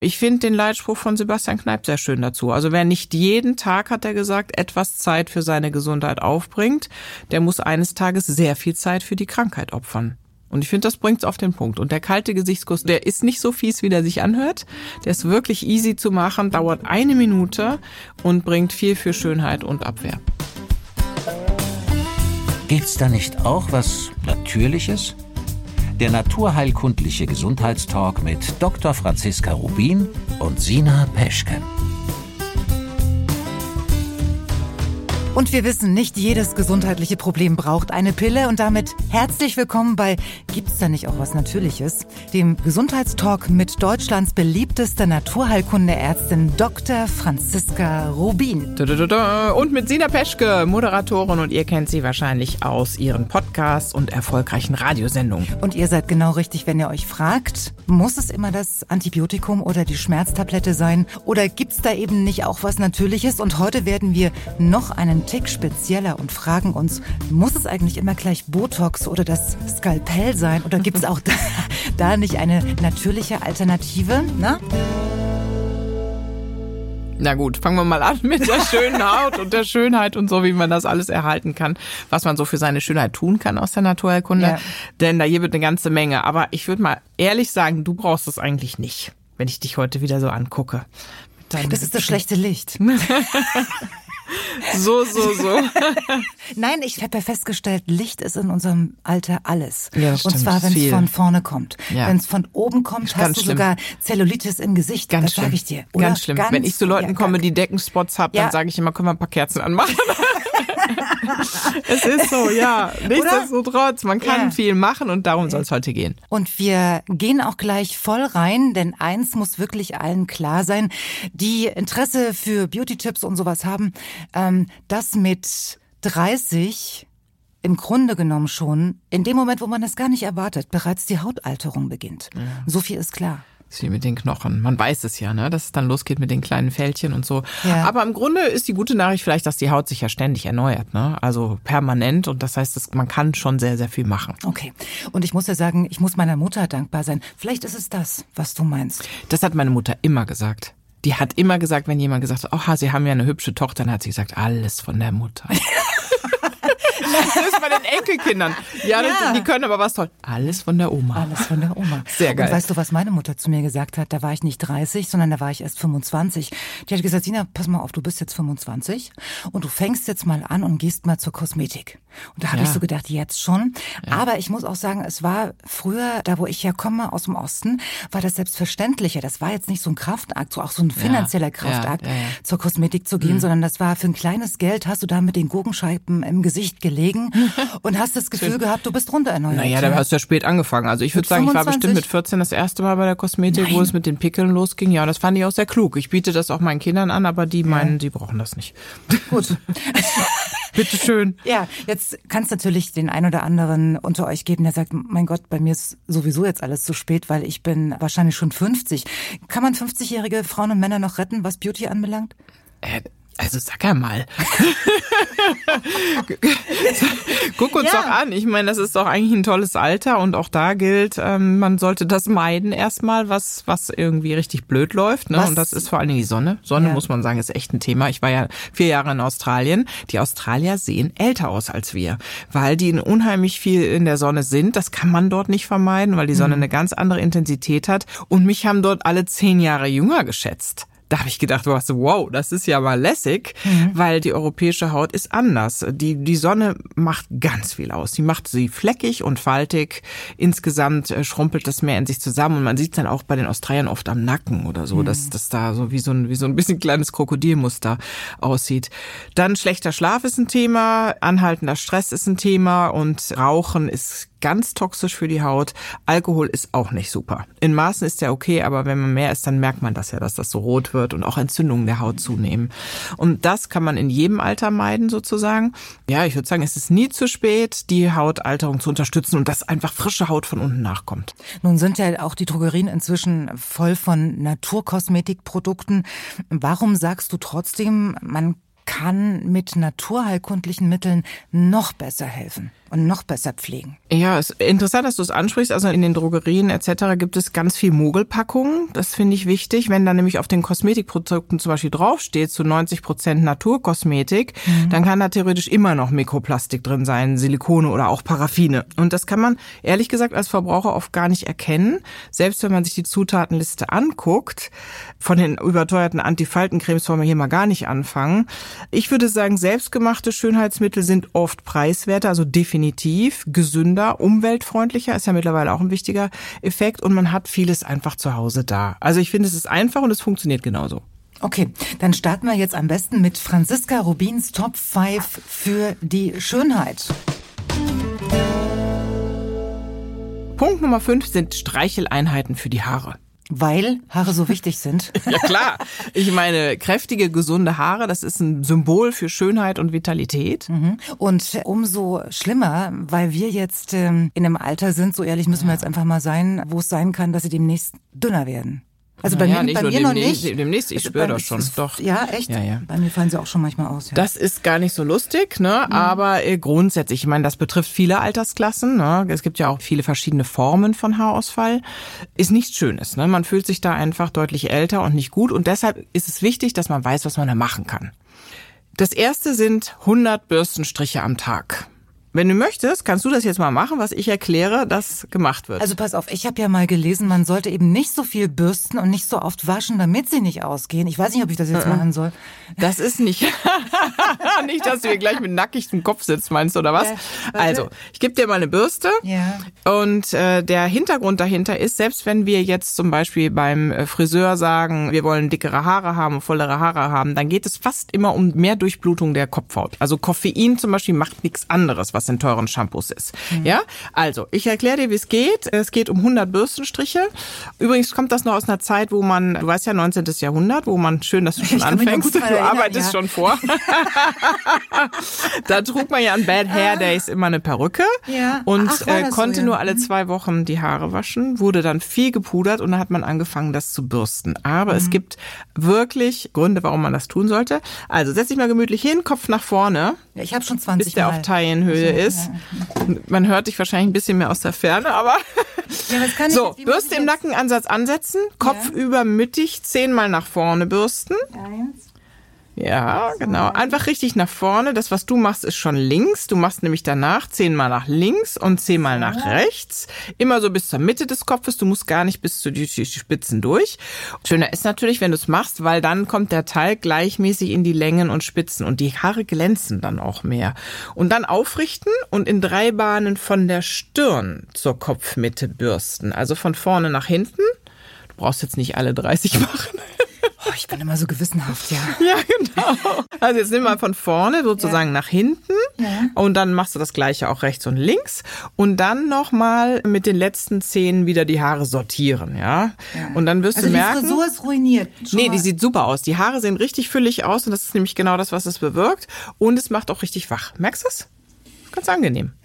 Ich finde den Leitspruch von Sebastian Kneip sehr schön dazu. Also wer nicht jeden Tag, hat er gesagt, etwas Zeit für seine Gesundheit aufbringt, der muss eines Tages sehr viel Zeit für die Krankheit opfern. Und ich finde, das bringt's auf den Punkt. Und der kalte Gesichtskuss, der ist nicht so fies, wie der sich anhört. Der ist wirklich easy zu machen, dauert eine Minute und bringt viel für Schönheit und Abwehr. Gibt's da nicht auch was Natürliches? Der naturheilkundliche Gesundheitstalk mit Dr. Franziska Rubin und Sina Peschke. Und wir wissen, nicht jedes gesundheitliche Problem braucht eine Pille. Und damit herzlich willkommen bei Gibt's da nicht auch was Natürliches? Dem Gesundheitstalk mit Deutschlands beliebtester Naturheilkundeärztin Dr. Franziska Rubin. Und mit Sina Peschke, Moderatorin. Und ihr kennt sie wahrscheinlich aus ihren Podcasts und erfolgreichen Radiosendungen. Und ihr seid genau richtig, wenn ihr euch fragt, muss es immer das Antibiotikum oder die Schmerztablette sein? Oder gibt's da eben nicht auch was Natürliches? Und heute werden wir noch einen Tick spezieller und fragen uns, muss es eigentlich immer gleich Botox oder das Skalpell sein oder gibt es auch da, da, nicht eine natürliche Alternative? Na? Na gut, fangen wir mal an mit der schönen Haut und der Schönheit und so, wie man das alles erhalten kann, was man so für seine Schönheit tun kann aus der Naturheilkunde. Ja. Denn da hier wird eine ganze Menge. Aber ich würde mal ehrlich sagen, du brauchst es eigentlich nicht, wenn ich dich heute wieder so angucke. Das ist das schlechte Licht. So, so, so. Nein, ich habe ja festgestellt, Licht ist in unserem Alter alles. Ja, Und zwar, wenn es von vorne kommt. Ja. Wenn es von oben kommt, hast du schlimm. sogar Zellulitis im Gesicht. Ganz das sage ich dir. Oder? Ganz schlimm. Ganz, wenn ich zu Leuten ja, komme, die Deckenspots haben, dann sage ich immer, können wir ein paar Kerzen anmachen. es ist so, ja. Nichtsdestotrotz, man kann ja. viel machen und darum soll es heute gehen. Und wir gehen auch gleich voll rein, denn eins muss wirklich allen klar sein, die Interesse für Beauty-Tipps und sowas haben, ähm, das mit 30 im Grunde genommen schon in dem Moment, wo man es gar nicht erwartet, bereits die Hautalterung beginnt. Ja. So viel ist klar. Das wie mit den Knochen. Man weiß es ja, ne, dass es dann losgeht mit den kleinen Fältchen und so. Ja. Aber im Grunde ist die gute Nachricht vielleicht, dass die Haut sich ja ständig erneuert, ne? Also permanent. Und das heißt, dass man kann schon sehr, sehr viel machen. Okay. Und ich muss ja sagen, ich muss meiner Mutter dankbar sein. Vielleicht ist es das, was du meinst. Das hat meine Mutter immer gesagt. Die hat immer gesagt, wenn jemand gesagt hat, oh, Sie haben ja eine hübsche Tochter, dann hat sie gesagt, alles von der Mutter. Selbst bei den Enkelkindern. Ja, ja. Das, die können aber was toll. Alles von der Oma. Alles von der Oma. Sehr geil. Und weißt du, was meine Mutter zu mir gesagt hat? Da war ich nicht 30, sondern da war ich erst 25. Die hat gesagt, Sina, pass mal auf, du bist jetzt 25 und du fängst jetzt mal an und gehst mal zur Kosmetik. Und da habe ja. ich so gedacht, jetzt schon. Ja. Aber ich muss auch sagen, es war früher, da wo ich ja komme, aus dem Osten, war das selbstverständlicher. Das war jetzt nicht so ein Kraftakt, so auch so ein finanzieller Kraftakt, zur Kosmetik zu gehen, mhm. sondern das war für ein kleines Geld, hast du da mit den Gurkenscheiben im Gesicht gelegen und hast das Gefühl gehabt, du bist runtererneuert. Naja, da hast du ja spät angefangen. Also ich würde sagen, 25? ich war bestimmt mit 14 das erste Mal bei der Kosmetik, Nein. wo es mit den Pickeln losging. Ja, das fand ich auch sehr klug. Ich biete das auch meinen Kindern an, aber die meinen, sie brauchen das nicht. Gut. Bitteschön. Ja, jetzt kann es natürlich den ein oder anderen unter euch geben, der sagt, mein Gott, bei mir ist sowieso jetzt alles zu spät, weil ich bin wahrscheinlich schon 50. Kann man 50-jährige Frauen und Männer noch retten, was Beauty anbelangt? Also sag ja mal. Guck uns ja. doch an. Ich meine, das ist doch eigentlich ein tolles Alter und auch da gilt, ähm, man sollte das meiden erstmal, was, was irgendwie richtig blöd läuft. Ne? Und das ist vor allen Dingen die Sonne. Sonne, ja. muss man sagen, ist echt ein Thema. Ich war ja vier Jahre in Australien. Die Australier sehen älter aus als wir, weil die unheimlich viel in der Sonne sind. Das kann man dort nicht vermeiden, weil die Sonne mhm. eine ganz andere Intensität hat. Und mich haben dort alle zehn Jahre jünger geschätzt da habe ich gedacht, wow, das ist ja mal lässig, mhm. weil die europäische Haut ist anders. Die, die Sonne macht ganz viel aus. Die macht sie fleckig und faltig. Insgesamt äh, schrumpelt das mehr in sich zusammen und man sieht dann auch bei den Australiern oft am Nacken oder so, mhm. dass das da so wie so ein, wie so ein bisschen kleines Krokodilmuster aussieht. Dann schlechter Schlaf ist ein Thema, anhaltender Stress ist ein Thema und Rauchen ist ganz toxisch für die Haut. Alkohol ist auch nicht super. In Maßen ist der okay, aber wenn man mehr isst, dann merkt man das ja, dass das so rot wird und auch Entzündungen der Haut zunehmen. Und das kann man in jedem Alter meiden sozusagen. Ja, ich würde sagen, es ist nie zu spät, die Hautalterung zu unterstützen und dass einfach frische Haut von unten nachkommt. Nun sind ja auch die Drogerien inzwischen voll von Naturkosmetikprodukten. Warum sagst du trotzdem, man kann mit naturheilkundlichen Mitteln noch besser helfen? Und noch besser pflegen. Ja, es ist interessant, dass du es ansprichst. Also in den Drogerien etc. gibt es ganz viel Mogelpackungen. Das finde ich wichtig. Wenn da nämlich auf den Kosmetikprodukten zum Beispiel draufsteht, zu 90 Prozent Naturkosmetik, mhm. dann kann da theoretisch immer noch Mikroplastik drin sein, Silikone oder auch Paraffine. Und das kann man ehrlich gesagt als Verbraucher oft gar nicht erkennen. Selbst wenn man sich die Zutatenliste anguckt, von den überteuerten Antifaltencremes wollen wir hier mal gar nicht anfangen. Ich würde sagen, selbstgemachte Schönheitsmittel sind oft preiswerter, also definitiv gesünder, umweltfreundlicher, ist ja mittlerweile auch ein wichtiger Effekt und man hat vieles einfach zu Hause da. Also ich finde, es ist einfach und es funktioniert genauso. Okay, dann starten wir jetzt am besten mit Franziska Rubins Top 5 für die Schönheit. Punkt Nummer 5 sind Streicheleinheiten für die Haare. Weil Haare so wichtig sind. ja klar. Ich meine, kräftige, gesunde Haare, das ist ein Symbol für Schönheit und Vitalität. Mhm. Und umso schlimmer, weil wir jetzt ähm, in einem Alter sind, so ehrlich müssen wir jetzt einfach mal sein, wo es sein kann, dass sie demnächst dünner werden. Also bei ja, mir, bei mir noch nicht. Demnächst, ich also spüre das schon. Doch. Ja, echt? Ja, ja. Bei mir fallen sie auch schon manchmal aus. Ja. Das ist gar nicht so lustig, ne? Mhm. Aber äh, grundsätzlich, ich meine, das betrifft viele Altersklassen. Ne? Es gibt ja auch viele verschiedene Formen von Haarausfall. Ist nichts Schönes. Ne? Man fühlt sich da einfach deutlich älter und nicht gut. Und deshalb ist es wichtig, dass man weiß, was man da machen kann. Das erste sind 100 Bürstenstriche am Tag. Wenn du möchtest, kannst du das jetzt mal machen, was ich erkläre, dass gemacht wird. Also pass auf, ich habe ja mal gelesen, man sollte eben nicht so viel bürsten und nicht so oft waschen, damit sie nicht ausgehen. Ich weiß nicht, ob ich das jetzt machen soll. Das ist nicht, nicht, dass du hier gleich mit nackigem Kopf sitzt, meinst du, oder was? Äh, also, ich gebe dir mal eine Bürste. Ja. Und äh, der Hintergrund dahinter ist, selbst wenn wir jetzt zum Beispiel beim äh, Friseur sagen, wir wollen dickere Haare haben, vollere Haare haben, dann geht es fast immer um mehr Durchblutung der Kopfhaut. Also Koffein zum Beispiel macht nichts anderes, was in teuren Shampoos ist. Mhm. Ja, also ich erkläre dir, wie es geht. Es geht um 100 Bürstenstriche. Übrigens kommt das noch aus einer Zeit, wo man, du weißt ja, 19. Jahrhundert, wo man schön, dass du schon anfängst. Du erinnern, arbeitest ja. schon vor. da trug man ja an Bad Hair Days immer eine Perücke ja. und Ach, äh, konnte so, ja. nur alle mhm. zwei Wochen die Haare waschen, wurde dann viel gepudert und dann hat man angefangen, das zu bürsten. Aber mhm. es gibt wirklich Gründe, warum man das tun sollte. Also setz dich mal gemütlich hin, Kopf nach vorne. Ja, ich habe schon 20 bis der auf Taillenhöhe ist. Man hört dich wahrscheinlich ein bisschen mehr aus der Ferne, aber ja, so, Bürste im Nackenansatz ansetzen, Kopf ja. über mittig, zehnmal nach vorne bürsten. Eins, ja, genau. Einfach richtig nach vorne. Das, was du machst, ist schon links. Du machst nämlich danach zehnmal nach links und zehnmal nach rechts. Immer so bis zur Mitte des Kopfes. Du musst gar nicht bis zu die, Spitzen durch. Schöner ist natürlich, wenn du es machst, weil dann kommt der Teil gleichmäßig in die Längen und Spitzen und die Haare glänzen dann auch mehr. Und dann aufrichten und in drei Bahnen von der Stirn zur Kopfmitte bürsten. Also von vorne nach hinten. Du brauchst jetzt nicht alle 30 machen. Oh, ich bin immer so gewissenhaft, ja. Ja, genau. Also jetzt nimm mal von vorne sozusagen ja. nach hinten ja. und dann machst du das gleiche auch rechts und links und dann nochmal mit den letzten Zehen wieder die Haare sortieren, ja. ja. Und dann wirst also du merken. Die Frisur ist ruiniert. Schon nee, die sieht super aus. Die Haare sehen richtig füllig aus und das ist nämlich genau das, was es bewirkt. Und es macht auch richtig wach. Merkst du es? Ganz angenehm.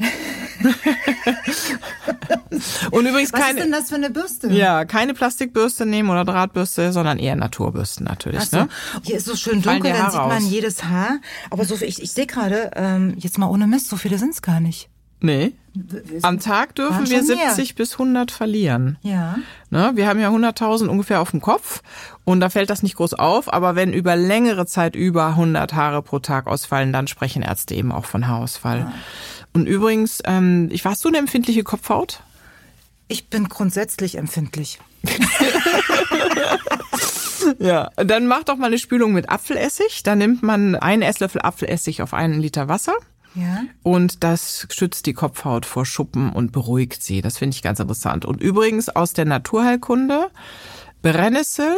Und übrigens Was keine. ist denn das für eine Bürste? Ja, keine Plastikbürste nehmen oder Drahtbürste, sondern eher Naturbürsten natürlich. So. Ne? Hier ist so schön dunkel, dann sieht man aus. jedes Haar. Aber so, ich, ich sehe gerade, ähm, jetzt mal ohne Mist, so viele sind es gar nicht. Nee. Am Tag dürfen wir 70 mehr. bis 100 verlieren. Ja. Ne? Wir haben ja 100.000 ungefähr auf dem Kopf und da fällt das nicht groß auf, aber wenn über längere Zeit über 100 Haare pro Tag ausfallen, dann sprechen Ärzte eben auch von Haarausfall. Ja. Und übrigens, ähm, ich warst du eine empfindliche Kopfhaut? Ich bin grundsätzlich empfindlich. ja, dann mach doch mal eine Spülung mit Apfelessig. Da nimmt man einen Esslöffel Apfelessig auf einen Liter Wasser. Ja. Und das schützt die Kopfhaut vor Schuppen und beruhigt sie. Das finde ich ganz interessant. Und übrigens aus der Naturheilkunde Brennnessel,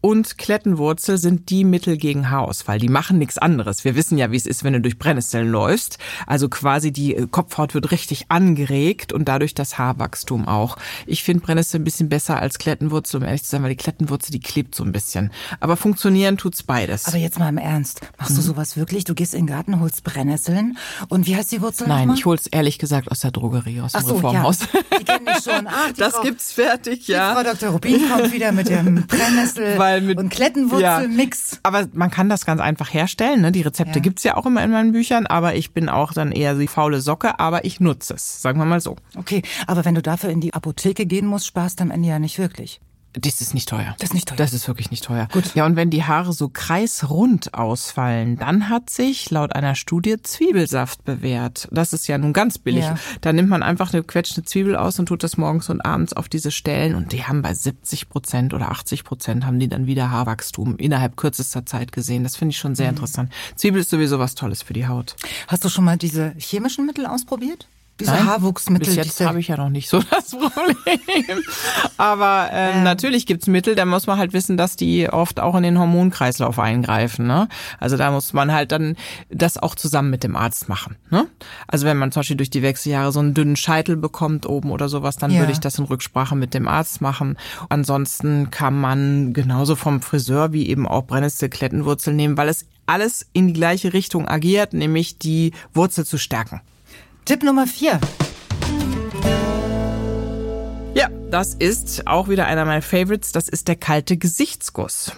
und Klettenwurzel sind die Mittel gegen Haarausfall. Die machen nichts anderes. Wir wissen ja, wie es ist, wenn du durch Brennnesseln läufst. Also quasi die äh, Kopfhaut wird richtig angeregt und dadurch das Haarwachstum auch. Ich finde Brennnessel ein bisschen besser als Klettenwurzel, um ehrlich zu sein, weil die Klettenwurzel, die klebt so ein bisschen. Aber funktionieren tut's beides. Aber jetzt mal im Ernst. Machst hm. du sowas wirklich? Du gehst in den Garten, holst Brennnesseln und wie heißt die Wurzel Nein, ich hol's ehrlich gesagt aus der Drogerie, aus dem Ach so, Reformhaus. Ja. Die kenne ich schon. Ach, das Frau, gibt's fertig, ja. Frau Dr. Rubin kommt wieder mit dem Brennnessel Weil mit, und Klettenwurzelmix. Ja, aber man kann das ganz einfach herstellen. Ne? Die Rezepte ja. gibt's ja auch immer in meinen Büchern, aber ich bin auch dann eher die faule Socke, aber ich nutze es, sagen wir mal so. Okay, aber wenn du dafür in die Apotheke gehen musst, sparst du am Ende ja nicht wirklich. Das ist nicht teuer. Das ist nicht teuer. Das ist wirklich nicht teuer. Gut. Ja, und wenn die Haare so kreisrund ausfallen, dann hat sich laut einer Studie Zwiebelsaft bewährt. Das ist ja nun ganz billig. Ja. Da nimmt man einfach eine quetschende Zwiebel aus und tut das morgens und abends auf diese Stellen und die haben bei 70 Prozent oder 80 Prozent haben die dann wieder Haarwachstum innerhalb kürzester Zeit gesehen. Das finde ich schon sehr mhm. interessant. Zwiebel ist sowieso was Tolles für die Haut. Hast du schon mal diese chemischen Mittel ausprobiert? Diese Nein, Haarwuchsmittel. Bis jetzt habe ich ja noch nicht so das Problem. Aber ähm, ähm. natürlich gibt's Mittel, da muss man halt wissen, dass die oft auch in den Hormonkreislauf eingreifen. Ne? Also da muss man halt dann das auch zusammen mit dem Arzt machen. Ne? Also wenn man zum Beispiel durch die Wechseljahre so einen dünnen Scheitel bekommt oben oder sowas, dann ja. würde ich das in Rücksprache mit dem Arzt machen. Ansonsten kann man genauso vom Friseur wie eben auch brennnestel Klettenwurzel nehmen, weil es alles in die gleiche Richtung agiert, nämlich die Wurzel zu stärken. Tipp Nummer vier. Ja, das ist auch wieder einer meiner Favorites. Das ist der kalte Gesichtsguss.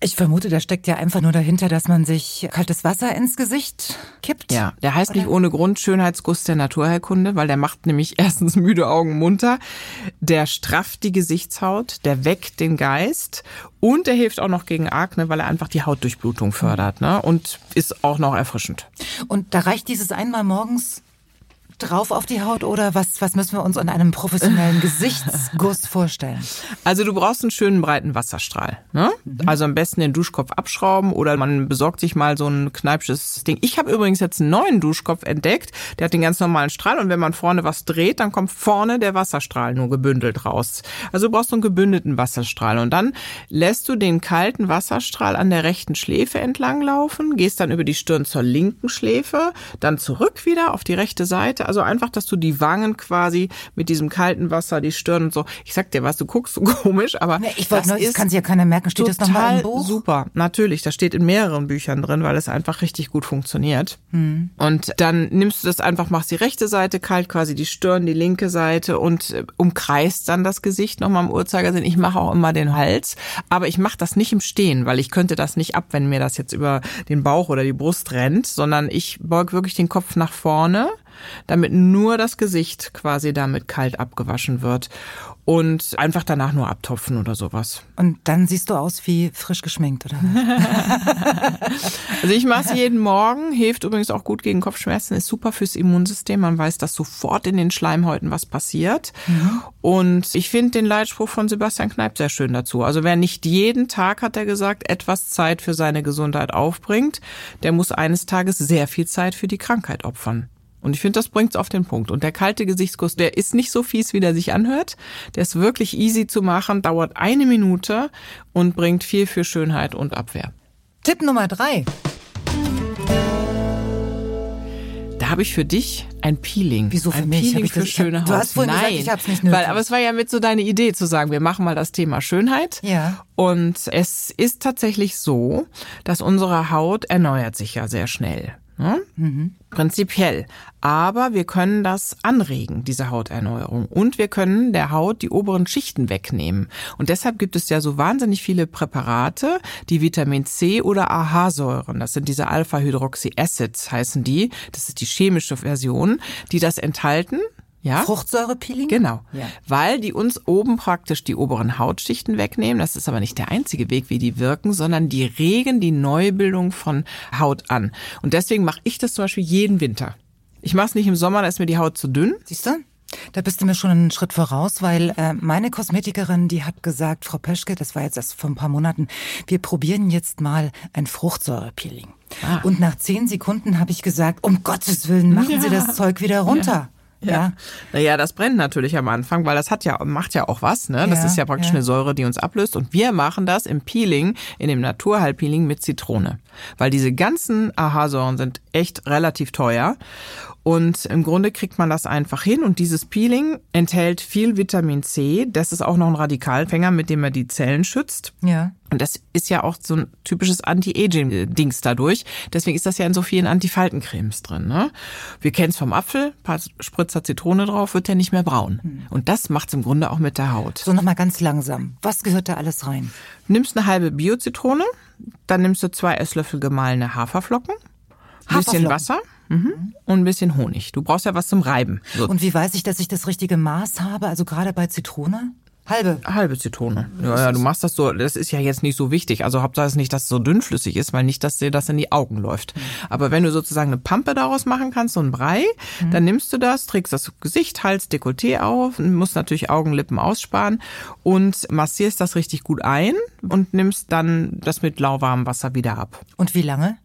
Ich vermute, da steckt ja einfach nur dahinter, dass man sich kaltes Wasser ins Gesicht kippt. Ja, der heißt oder? nicht ohne Grund Schönheitsguss der Naturheilkunde, weil der macht nämlich erstens müde Augen munter, der strafft die Gesichtshaut, der weckt den Geist und der hilft auch noch gegen Akne, weil er einfach die Hautdurchblutung fördert ne? und ist auch noch erfrischend. Und da reicht dieses einmal morgens drauf auf die Haut oder was, was müssen wir uns an einem professionellen Gesichtsguss vorstellen? Also du brauchst einen schönen breiten Wasserstrahl. Ne? Mhm. Also am besten den Duschkopf abschrauben oder man besorgt sich mal so ein kneipsches Ding. Ich habe übrigens jetzt einen neuen Duschkopf entdeckt. Der hat den ganz normalen Strahl und wenn man vorne was dreht, dann kommt vorne der Wasserstrahl nur gebündelt raus. Also du brauchst so einen gebündelten Wasserstrahl und dann lässt du den kalten Wasserstrahl an der rechten Schläfe entlang laufen, gehst dann über die Stirn zur linken Schläfe, dann zurück wieder auf die rechte Seite also einfach, dass du die Wangen quasi mit diesem kalten Wasser, die Stirn und so. Ich sag dir was, du guckst so komisch, aber nee, ich wollte nur, das kann sich ja keiner merken. Steht das nochmal im Buch? Super, natürlich. Das steht in mehreren Büchern drin, weil es einfach richtig gut funktioniert. Hm. Und dann nimmst du das einfach, machst die rechte Seite kalt, quasi die Stirn, die linke Seite und äh, umkreist dann das Gesicht nochmal im Uhrzeigersinn. Ich mache auch immer den Hals, aber ich mache das nicht im Stehen, weil ich könnte das nicht ab, wenn mir das jetzt über den Bauch oder die Brust rennt, sondern ich beug wirklich den Kopf nach vorne damit nur das Gesicht quasi damit kalt abgewaschen wird und einfach danach nur abtopfen oder sowas. Und dann siehst du aus wie frisch geschminkt, oder? also ich mache es jeden Morgen, hilft übrigens auch gut gegen Kopfschmerzen, ist super fürs Immunsystem. Man weiß, dass sofort in den Schleimhäuten was passiert. Mhm. Und ich finde den Leitspruch von Sebastian Kneip sehr schön dazu. Also wer nicht jeden Tag, hat er gesagt, etwas Zeit für seine Gesundheit aufbringt, der muss eines Tages sehr viel Zeit für die Krankheit opfern. Und ich finde, das bringt's auf den Punkt. Und der kalte Gesichtskuss, der ist nicht so fies, wie der sich anhört. Der ist wirklich easy zu machen, dauert eine Minute und bringt viel für Schönheit und Abwehr. Tipp Nummer drei. Da habe ich für dich ein Peeling. Wieso für ein mich? Peeling für das, schöne Haut. Du hast vorhin Nein, gesagt, ich hab's nicht nötig. Weil, aber es war ja mit so deine Idee zu sagen, wir machen mal das Thema Schönheit. Ja. Und es ist tatsächlich so, dass unsere Haut erneuert sich ja sehr schnell. Ne? Mhm. Prinzipiell. Aber wir können das anregen, diese Hauterneuerung. Und wir können der Haut die oberen Schichten wegnehmen. Und deshalb gibt es ja so wahnsinnig viele Präparate, die Vitamin C oder AHA-Säuren, das sind diese Alpha-Hydroxy-Acids heißen die, das ist die chemische Version, die das enthalten ja? Fruchtsäurepeeling? Genau. Ja. Weil die uns oben praktisch die oberen Hautschichten wegnehmen. Das ist aber nicht der einzige Weg, wie die wirken, sondern die regen die Neubildung von Haut an. Und deswegen mache ich das zum Beispiel jeden Winter. Ich mache es nicht im Sommer, da ist mir die Haut zu dünn. Siehst du? Da bist du mir schon einen Schritt voraus, weil äh, meine Kosmetikerin, die hat gesagt, Frau Peschke, das war jetzt erst vor ein paar Monaten, wir probieren jetzt mal ein Fruchtsäurepeeling. Ah. Und nach zehn Sekunden habe ich gesagt, um Gottes Willen, machen ja. Sie das Zeug wieder runter. Ja. Ja. Naja, das brennt natürlich am Anfang, weil das hat ja, macht ja auch was, ne? Das ja, ist ja praktisch ja. eine Säure, die uns ablöst. Und wir machen das im Peeling, in dem Naturheilpeeling mit Zitrone. Weil diese ganzen AHA-Säuren sind echt relativ teuer. Und im Grunde kriegt man das einfach hin und dieses Peeling enthält viel Vitamin C. Das ist auch noch ein Radikalfänger, mit dem er die Zellen schützt. Ja. Und das ist ja auch so ein typisches Anti-Aging-Dings dadurch. Deswegen ist das ja in so vielen Antifaltencremes drin. Ne? Wir kennen es vom Apfel, paar Spritzer Zitrone drauf, wird der nicht mehr braun. Hm. Und das macht's im Grunde auch mit der Haut. So nochmal ganz langsam. Was gehört da alles rein? Nimmst eine halbe Bio-Zitrone, dann nimmst du zwei Esslöffel gemahlene Haferflocken, ein bisschen Wasser mhm. und ein bisschen Honig. Du brauchst ja was zum Reiben. So. Und wie weiß ich, dass ich das richtige Maß habe? Also gerade bei Zitrone? Halbe. Halbe Zitrone. Ja, ja, du machst das so, das ist ja jetzt nicht so wichtig. Also Hauptsache es nicht, dass es so dünnflüssig ist, weil nicht, dass dir das in die Augen läuft. Mhm. Aber wenn du sozusagen eine Pampe daraus machen kannst, so ein Brei, mhm. dann nimmst du das, trägst das Gesicht, Hals, Dekolleté auf, musst natürlich Augen, Lippen aussparen und massierst das richtig gut ein und nimmst dann das mit lauwarmem Wasser wieder ab. Und wie lange?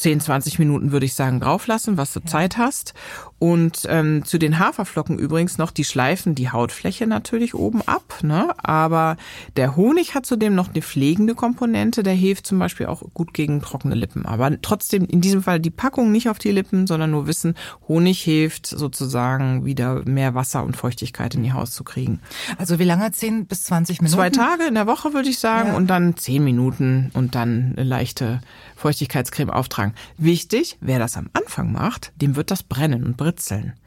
10, 20 Minuten würde ich sagen drauflassen, was du. Zeit hast. Und ähm, zu den Haferflocken übrigens noch, die schleifen die Hautfläche natürlich oben ab. Ne? Aber der Honig hat zudem noch eine pflegende Komponente. Der hilft zum Beispiel auch gut gegen trockene Lippen. Aber trotzdem in diesem Fall die Packung nicht auf die Lippen, sondern nur wissen, Honig hilft sozusagen wieder mehr Wasser und Feuchtigkeit in die Haut zu kriegen. Also wie lange? 10 bis 20 Minuten? Zwei Tage in der Woche würde ich sagen ja. und dann 10 Minuten und dann eine leichte Feuchtigkeitscreme auftragen. Wichtig, wer das am Anfang macht, dem wird das brennen und britzeln.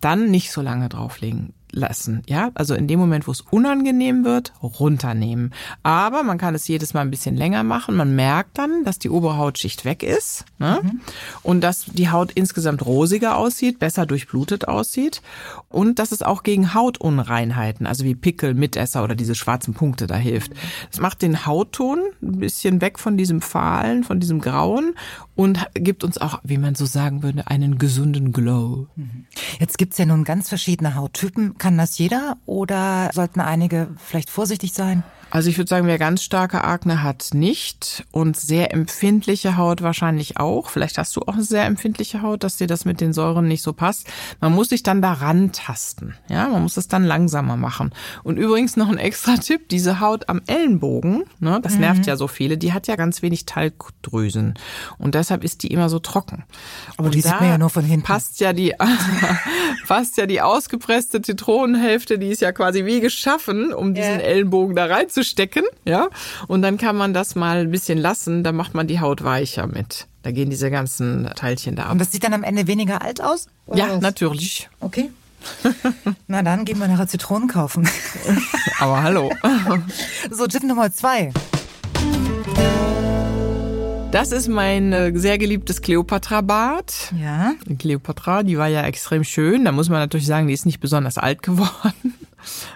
Dann nicht so lange drauflegen lassen. Ja, also in dem Moment, wo es unangenehm wird, runternehmen. Aber man kann es jedes Mal ein bisschen länger machen. Man merkt dann, dass die obere Hautschicht weg ist ne? Mhm. und dass die Haut insgesamt rosiger aussieht, besser durchblutet aussieht und dass es auch gegen Hautunreinheiten, also wie Pickel, Mitesser oder diese schwarzen Punkte da hilft. Es macht den Hautton ein bisschen weg von diesem Fahlen, von diesem Grauen und gibt uns auch, wie man so sagen würde, einen gesunden Glow. Mhm. Jetzt gibt's ja nun ganz verschiedene Hauttypen. Kann das jeder oder sollten einige vielleicht vorsichtig sein? Also ich würde sagen, wer ganz starke Akne hat, nicht. Und sehr empfindliche Haut wahrscheinlich auch. Vielleicht hast du auch eine sehr empfindliche Haut, dass dir das mit den Säuren nicht so passt. Man muss sich dann daran tasten. Ja, man muss es dann langsamer machen. Und übrigens noch ein extra Tipp. Diese Haut am Ellenbogen, ne, das mhm. nervt ja so viele, die hat ja ganz wenig Talgdrüsen. Und deshalb ist die immer so trocken. Aber Und die sieht man ja nur von hinten. Passt ja die, passt ja die ausgepresste Zitronenhälfte, die ist ja quasi wie geschaffen, um diesen yeah. Ellenbogen da reinzuschreiben reinzustecken, ja. Und dann kann man das mal ein bisschen lassen, da macht man die Haut weicher mit. Da gehen diese ganzen Teilchen da ab. Und das sieht dann am Ende weniger alt aus? ja, was? natürlich. Okay. Na dann gehen wir nachher Zitronen kaufen. Aber hallo. so, Tipp Nummer zwei. Das ist mein äh, sehr geliebtes Kleopatra-Bad. Ja. Kleopatra, die war ja extrem schön. Da muss man natürlich sagen, die ist nicht besonders alt geworden.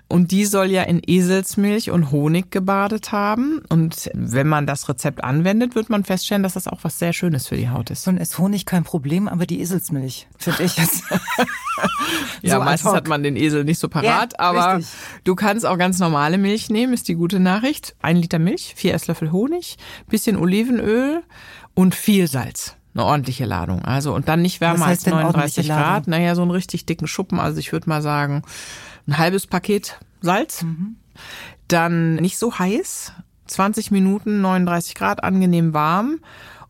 Und die soll ja in Eselsmilch und Honig gebadet haben. Und wenn man das Rezept anwendet, wird man feststellen, dass das auch was sehr Schönes für die Haut ist. Und ist Honig kein Problem, aber die Eselsmilch, finde ich jetzt. ja, so meistens hat man den Esel nicht so parat, ja, aber richtig. du kannst auch ganz normale Milch nehmen, ist die gute Nachricht. Ein Liter Milch, vier Esslöffel Honig, bisschen Olivenöl und viel Salz eine ordentliche Ladung. Also und dann nicht wärmer als 39 Grad. Naja, so einen richtig dicken Schuppen. Also ich würde mal sagen, ein halbes Paket Salz. Mhm. Dann nicht so heiß, 20 Minuten, 39 Grad, angenehm warm.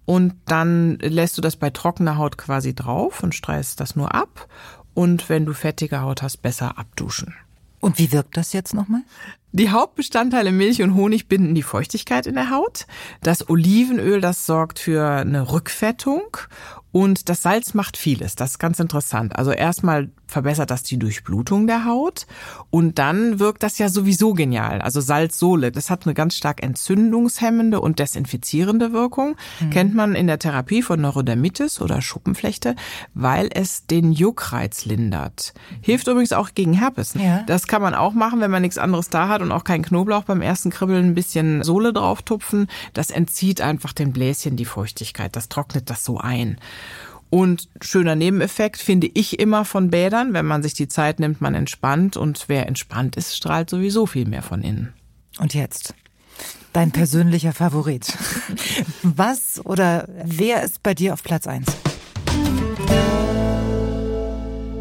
Und dann lässt du das bei trockener Haut quasi drauf und streichst das nur ab. Und wenn du fettige Haut hast, besser abduschen. Und wie wirkt das jetzt nochmal? Die Hauptbestandteile Milch und Honig binden die Feuchtigkeit in der Haut. Das Olivenöl, das sorgt für eine Rückfettung und das Salz macht vieles. Das ist ganz interessant. Also erstmal verbessert das die Durchblutung der Haut und dann wirkt das ja sowieso genial. Also Salzsole, das hat eine ganz stark entzündungshemmende und desinfizierende Wirkung. Mhm. Kennt man in der Therapie von Neurodermitis oder Schuppenflechte, weil es den Juckreiz lindert. Hilft übrigens auch gegen Herpes. Ja. Das kann man auch machen, wenn man nichts anderes da hat und auch keinen Knoblauch beim ersten Kribbeln ein bisschen Sohle drauf tupfen. Das entzieht einfach den Bläschen die Feuchtigkeit. Das trocknet das so ein. Und schöner Nebeneffekt finde ich immer von Bädern, wenn man sich die Zeit nimmt, man entspannt und wer entspannt ist, strahlt sowieso viel mehr von innen. Und jetzt? Dein persönlicher Favorit. Was oder wer ist bei dir auf Platz eins?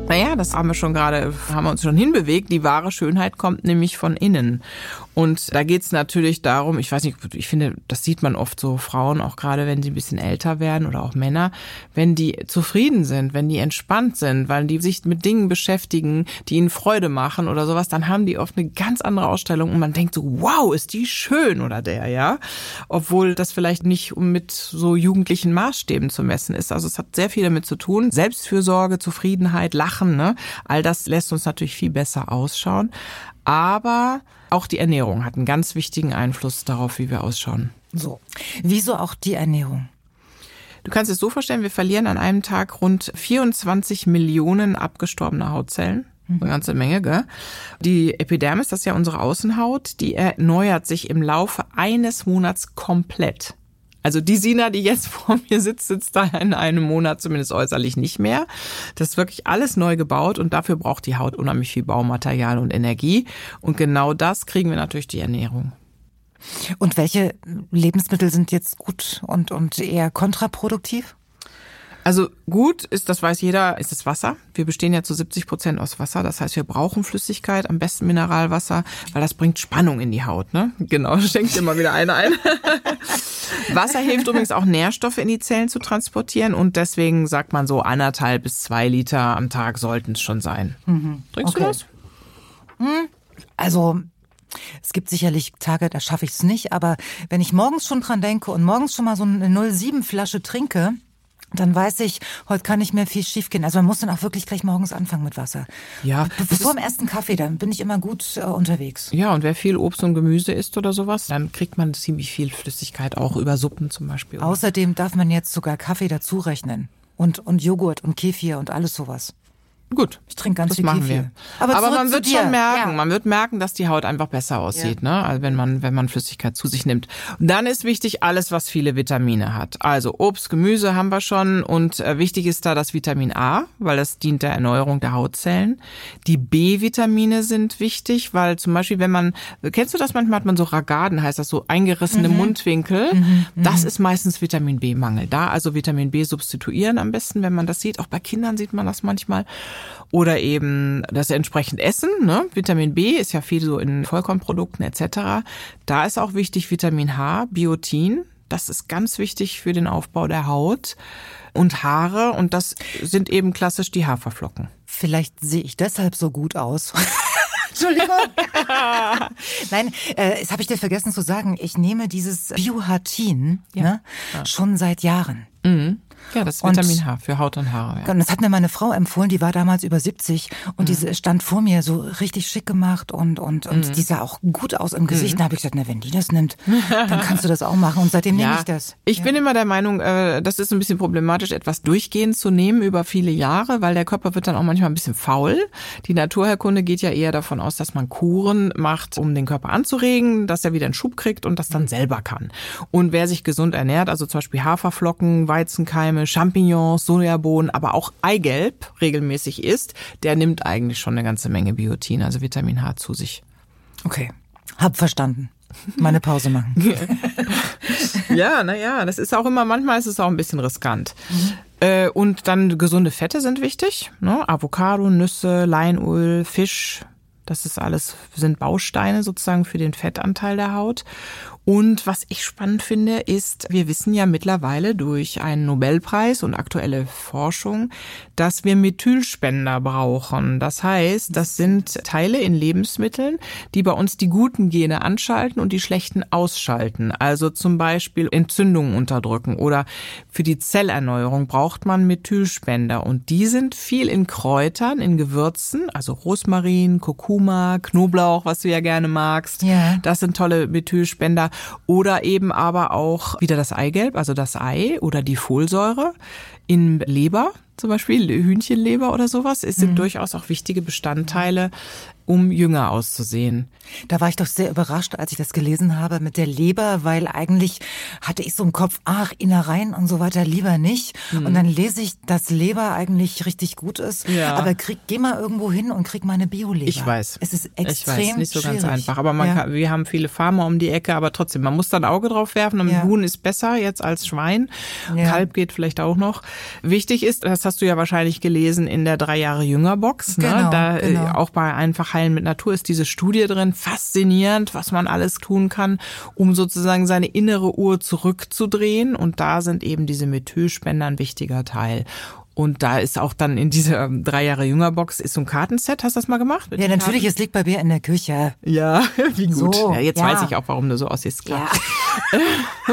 Naja, das haben wir schon gerade, haben wir uns schon hinbewegt. Die wahre Schönheit kommt nämlich von innen. Und da geht's natürlich darum, ich weiß nicht, ich finde, das sieht man oft so Frauen, auch gerade wenn sie ein bisschen älter werden oder auch Männer, wenn die zufrieden sind, wenn die entspannt sind, weil die sich mit Dingen beschäftigen, die ihnen Freude machen oder sowas, dann haben die oft eine ganz andere Ausstellung und man denkt so, wow, ist die schön oder der, ja. Obwohl das vielleicht nicht mit so jugendlichen Maßstäben zu messen ist. Also es hat sehr viel damit zu tun. Selbstfürsorge, Zufriedenheit, Lachen, ne? All das lässt uns natürlich viel besser ausschauen. Aber auch die Ernährung hat einen ganz wichtigen Einfluss darauf, wie wir ausschauen. So. Wieso auch die Ernährung? Du kannst es so vorstellen, wir verlieren an einem Tag rund 24 Millionen abgestorbene Hautzellen. Eine ganze Menge, gell? Die Epidermis, das ist ja unsere Außenhaut, die erneuert sich im Laufe eines Monats komplett. Also die Sina, die jetzt vor mir sitzt, sitzt da in einem Monat zumindest äußerlich nicht mehr. Das ist wirklich alles neu gebaut und dafür braucht die Haut unheimlich viel Baumaterial und Energie. Und genau das kriegen wir natürlich die Ernährung. Und welche Lebensmittel sind jetzt gut und, und eher kontraproduktiv? Also gut ist, das weiß jeder, ist das Wasser. Wir bestehen ja zu 70 Prozent aus Wasser. Das heißt, wir brauchen Flüssigkeit, am besten Mineralwasser, weil das bringt Spannung in die Haut. Ne? Genau, schenkt immer wieder eine ein. Wasser hilft übrigens auch Nährstoffe in die Zellen zu transportieren und deswegen sagt man so anderthalb bis zwei Liter am Tag sollten es schon sein. Mhm. Trinkst okay. du das? Hm. Also es gibt sicherlich Tage, da schaffe ich es nicht, aber wenn ich morgens schon dran denke und morgens schon mal so eine 07 Flasche trinke, dann weiß ich, heute kann nicht mehr viel schiefgehen. Also man muss dann auch wirklich gleich morgens anfangen mit Wasser. Ja. Bevor dem ersten Kaffee, dann bin ich immer gut äh, unterwegs. Ja, und wer viel Obst und Gemüse isst oder sowas, dann kriegt man ziemlich viel Flüssigkeit auch über Suppen zum Beispiel. Außerdem darf man jetzt sogar Kaffee dazu rechnen. Und, und Joghurt und Kefir und alles sowas. Gut. Ich trinke ganz das viel machen Kefir. wir. Aber, Aber man wird schon merken, ja. man wird merken, dass die Haut einfach besser aussieht, ja. ne? Also wenn man, wenn man Flüssigkeit zu sich nimmt. Und dann ist wichtig alles, was viele Vitamine hat. Also Obst, Gemüse haben wir schon und äh, wichtig ist da das Vitamin A, weil das dient der Erneuerung der Hautzellen. Die B-Vitamine sind wichtig, weil zum Beispiel, wenn man, kennst du das manchmal, hat man so Ragaden, heißt das so eingerissene mhm. Mundwinkel. Mhm. Das mhm. ist meistens Vitamin B-Mangel. Da also Vitamin B substituieren am besten, wenn man das sieht. Auch bei Kindern sieht man das manchmal. Oder eben das entsprechend Essen. Ne? Vitamin B ist ja viel so in Vollkornprodukten etc. Da ist auch wichtig Vitamin H, Biotin. Das ist ganz wichtig für den Aufbau der Haut und Haare. Und das sind eben klassisch die Haferflocken. Vielleicht sehe ich deshalb so gut aus. Entschuldigung. Nein, äh, das habe ich dir vergessen zu sagen. Ich nehme dieses Biohatin ja. ne, ja. schon seit Jahren. Mhm. Ja, das ist Vitamin und, H für Haut und Haare. Ja. Und das hat mir meine Frau empfohlen, die war damals über 70 und mhm. die stand vor mir so richtig schick gemacht und, und, und mhm. die sah auch gut aus im Gesicht. Mhm. Da habe ich gesagt, na, wenn die das nimmt, dann kannst du das auch machen. Und seitdem ja, nehme ich das. Ich ja. bin immer der Meinung, äh, das ist ein bisschen problematisch, etwas durchgehend zu nehmen über viele Jahre, weil der Körper wird dann auch manchmal ein bisschen faul. Die Naturherkunde geht ja eher davon aus, dass man Kuren macht, um den Körper anzuregen, dass er wieder einen Schub kriegt und das dann selber kann. Und wer sich gesund ernährt, also zum Beispiel Haferflocken, Weizenkeime, Champignons, Sojabohnen, aber auch Eigelb regelmäßig isst, der nimmt eigentlich schon eine ganze Menge Biotin, also Vitamin H zu sich. Okay, hab verstanden. Meine Pause machen. ja, naja, das ist auch immer, manchmal ist es auch ein bisschen riskant. Mhm. und dann gesunde Fette sind wichtig. Ne? Avocado, Nüsse, Leinöl, Fisch. Das ist alles, sind Bausteine sozusagen für den Fettanteil der Haut. Und was ich spannend finde, ist, wir wissen ja mittlerweile durch einen Nobelpreis und aktuelle Forschung, dass wir Methylspender brauchen. Das heißt, das sind Teile in Lebensmitteln, die bei uns die guten Gene anschalten und die schlechten ausschalten. Also zum Beispiel Entzündungen unterdrücken oder für die Zellerneuerung braucht man Methylspender und die sind viel in Kräutern, in Gewürzen, also Rosmarin, Kurkuma, Knoblauch, was du ja gerne magst. Ja. Das sind tolle Methylspender oder eben aber auch wieder das Eigelb, also das Ei oder die Folsäure in Leber zum Beispiel, Hühnchenleber oder sowas, es sind mhm. durchaus auch wichtige Bestandteile um jünger auszusehen. Da war ich doch sehr überrascht, als ich das gelesen habe mit der Leber, weil eigentlich hatte ich so im Kopf, ach, Innereien und so weiter lieber nicht. Mhm. Und dann lese ich, dass Leber eigentlich richtig gut ist. Ja. Aber krieg, geh mal irgendwo hin und krieg mal eine Bio-Leber. Ich weiß. Es ist extrem ich weiß, nicht so schwierig. ganz einfach. Aber man ja. kann, wir haben viele Farmer um die Ecke, aber trotzdem, man muss da ein Auge drauf werfen. Und ja. Huhn ist besser jetzt als Schwein. Ja. Kalb geht vielleicht auch noch. Wichtig ist, das hast du ja wahrscheinlich gelesen in der drei Jahre Jünger Box, ne? genau, da äh, genau. auch bei einfach Heilen mit Natur ist diese Studie drin. Faszinierend, was man alles tun kann, um sozusagen seine innere Uhr zurückzudrehen. Und da sind eben diese Methylspender ein wichtiger Teil. Und da ist auch dann in dieser drei Jahre jünger Box ist so ein Kartenset. Hast du das mal gemacht? Ja, natürlich, es liegt bei mir in der Küche. Ja, wie gut. So, ja, jetzt ja. weiß ich auch, warum du so aussiehst. Klar. Ja.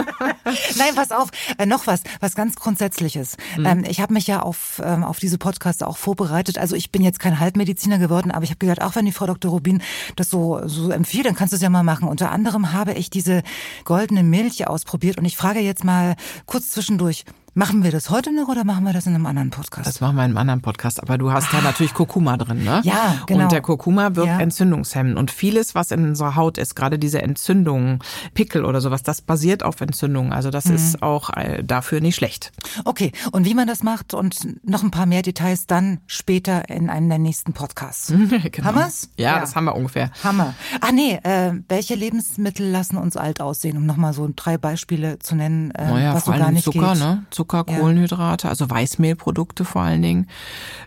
Nein, pass auf, äh, noch was, was ganz Grundsätzliches. Mhm. Ähm, ich habe mich ja auf, ähm, auf diese Podcasts auch vorbereitet. Also ich bin jetzt kein Halbmediziner geworden, aber ich habe gedacht, auch wenn die Frau Dr. Rubin das so, so empfiehlt, dann kannst du es ja mal machen. Unter anderem habe ich diese goldene Milch ausprobiert und ich frage jetzt mal kurz zwischendurch, Machen wir das heute noch oder machen wir das in einem anderen Podcast? Das machen wir in einem anderen Podcast. Aber du hast ah. da natürlich Kurkuma drin, ne? Ja, genau. Und der Kurkuma wirkt ja. entzündungshemmend. Und vieles, was in unserer Haut ist, gerade diese Entzündungen, Pickel oder sowas, das basiert auf Entzündungen. Also das mhm. ist auch äh, dafür nicht schlecht. Okay. Und wie man das macht und noch ein paar mehr Details dann später in einem der nächsten Podcasts. genau. Haben wir's? Ja, ja, das haben wir ungefähr. Hammer. Ach nee, äh, welche Lebensmittel lassen uns alt aussehen? Um nochmal so drei Beispiele zu nennen, äh, naja, was so gar nicht Zucker, geht. Ne? Zucker, Kohlenhydrate, ja. also Weißmehlprodukte vor allen Dingen.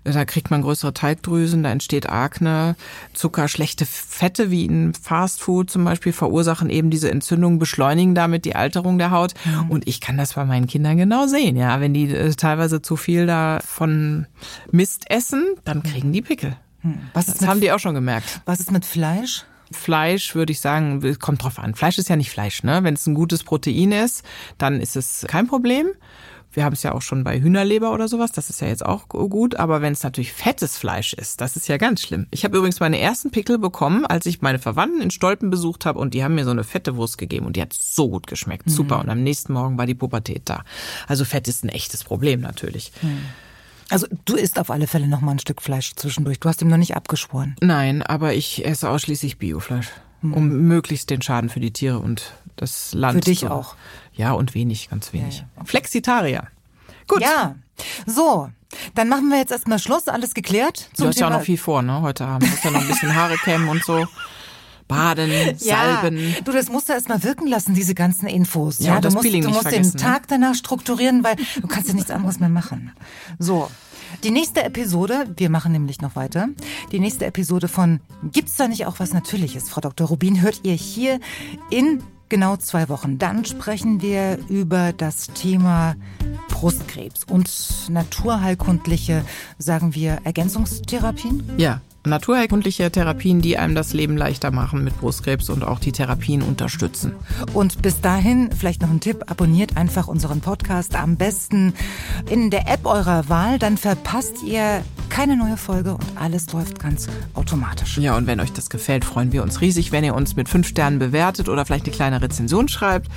Da kriegt man größere Teigdrüsen, da entsteht Akne. Zucker, schlechte Fette wie in Fastfood zum Beispiel verursachen eben diese Entzündungen, beschleunigen damit die Alterung der Haut. Mhm. Und ich kann das bei meinen Kindern genau sehen, ja. Wenn die äh, teilweise zu viel da von Mist essen, dann kriegen die Pickel. Mhm. Was das haben die auch schon gemerkt. Was ist mit Fleisch? Fleisch würde ich sagen, kommt drauf an. Fleisch ist ja nicht Fleisch, ne? Wenn es ein gutes Protein ist, dann ist es kein Problem. Wir haben es ja auch schon bei Hühnerleber oder sowas, das ist ja jetzt auch gut, aber wenn es natürlich fettes Fleisch ist, das ist ja ganz schlimm. Ich habe übrigens meine ersten Pickel bekommen, als ich meine Verwandten in Stolpen besucht habe und die haben mir so eine fette Wurst gegeben und die hat so gut geschmeckt, mhm. super. Und am nächsten Morgen war die Pubertät da. Also Fett ist ein echtes Problem natürlich. Mhm. Also du isst auf alle Fälle noch mal ein Stück Fleisch zwischendurch. Du hast ihm noch nicht abgeschworen. Nein, aber ich esse ausschließlich Biofleisch, mhm. um möglichst den Schaden für die Tiere und das Land. Für dich zu, auch. Ja, und wenig, ganz wenig. Ja, ja. Okay. Flexitarier. Gut. Ja. So, dann machen wir jetzt erstmal Schluss. Alles geklärt? du hast ja auch noch viel vor, ne? Heute Abend. Du musst ja noch ein bisschen Haare kämmen und so. Baden, Salben. Ja, du, das musst du erstmal wirken lassen, diese ganzen Infos. Ja, ja du musst, du musst den ne? Tag danach strukturieren, weil du kannst ja nichts anderes mehr machen. So. Die nächste Episode, wir machen nämlich noch weiter. Die nächste Episode von Gibt's da nicht auch was Natürliches, Frau Dr. Rubin, hört ihr hier in genau zwei Wochen. Dann sprechen wir über das Thema Brustkrebs und naturheilkundliche, sagen wir, Ergänzungstherapien. Ja, naturheilkundliche Therapien, die einem das Leben leichter machen mit Brustkrebs und auch die Therapien unterstützen. Und bis dahin vielleicht noch ein Tipp, abonniert einfach unseren Podcast am besten in der App eurer Wahl, dann verpasst ihr keine neue Folge und alles läuft ganz automatisch. Ja, und wenn euch das gefällt, freuen wir uns riesig, wenn ihr uns mit fünf Sternen bewertet oder vielleicht eine kleine Rezension schreibt.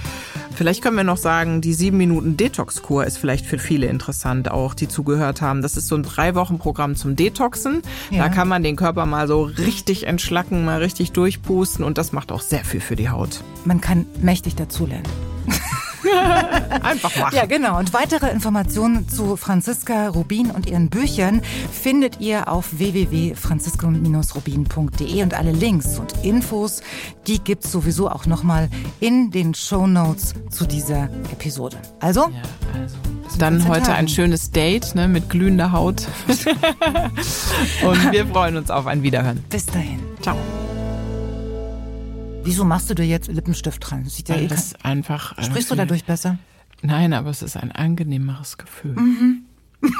Vielleicht können wir noch sagen, die sieben Minuten Detox-Kur ist vielleicht für viele interessant, auch die zugehört haben. Das ist so ein drei Wochen Programm zum Detoxen. Ja. Da kann man den Körper mal so richtig entschlacken, mal richtig durchpusten und das macht auch sehr viel für die Haut. Man kann mächtig dazulernen. Einfach machen. Ja, genau. Und weitere Informationen zu Franziska Rubin und ihren Büchern findet ihr auf www.franziska-rubin.de und alle Links und Infos, die gibt's sowieso auch nochmal in den Show Notes zu dieser Episode. Also, ja, also. Dann heute Tagen. ein schönes Date ne, mit glühender Haut. und wir freuen uns auf ein Wiederhören. Bis dahin. Ciao. Wieso machst du dir jetzt Lippenstift dran? Sieht ja eh das einfach. Äh, Sprichst du dadurch besser? Nein, aber es ist ein angenehmeres Gefühl. Mhm.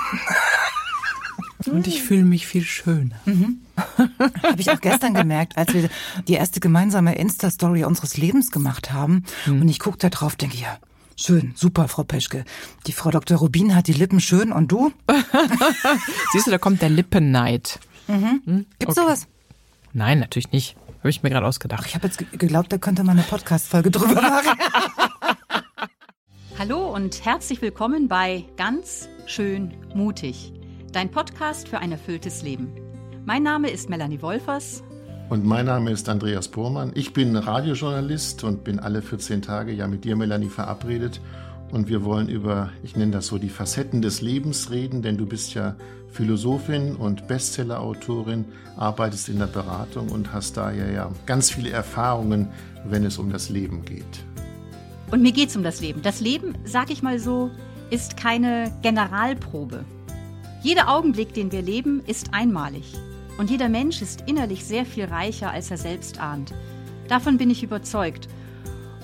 Und ich fühle mich viel schöner. Mhm. Habe ich auch gestern gemerkt, als wir die erste gemeinsame Insta-Story unseres Lebens gemacht haben. Mhm. Und ich gucke da drauf, denke ja, schön, super, Frau Peschke. Die Frau Dr. Rubin hat die Lippen schön und du? Siehst du, da kommt der Lippenneid. Mhm. Hm? Gibt's okay. sowas? Nein, natürlich nicht. Habe ich mir gerade ausgedacht. Ach, ich habe jetzt geglaubt, da könnte man eine Podcast-Folge drüber machen. Hallo und herzlich willkommen bei Ganz schön mutig, dein Podcast für ein erfülltes Leben. Mein Name ist Melanie Wolfers. Und mein Name ist Andreas Bormann. Ich bin Radiojournalist und bin alle 14 Tage ja mit dir, Melanie, verabredet. Und wir wollen über, ich nenne das so, die Facetten des Lebens reden, denn du bist ja Philosophin und Bestsellerautorin, arbeitest in der Beratung und hast daher ja ganz viele Erfahrungen, wenn es um das Leben geht. Und mir geht es um das Leben. Das Leben, sag ich mal so, ist keine Generalprobe. Jeder Augenblick, den wir leben, ist einmalig. Und jeder Mensch ist innerlich sehr viel reicher, als er selbst ahnt. Davon bin ich überzeugt.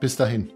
Bis dahin.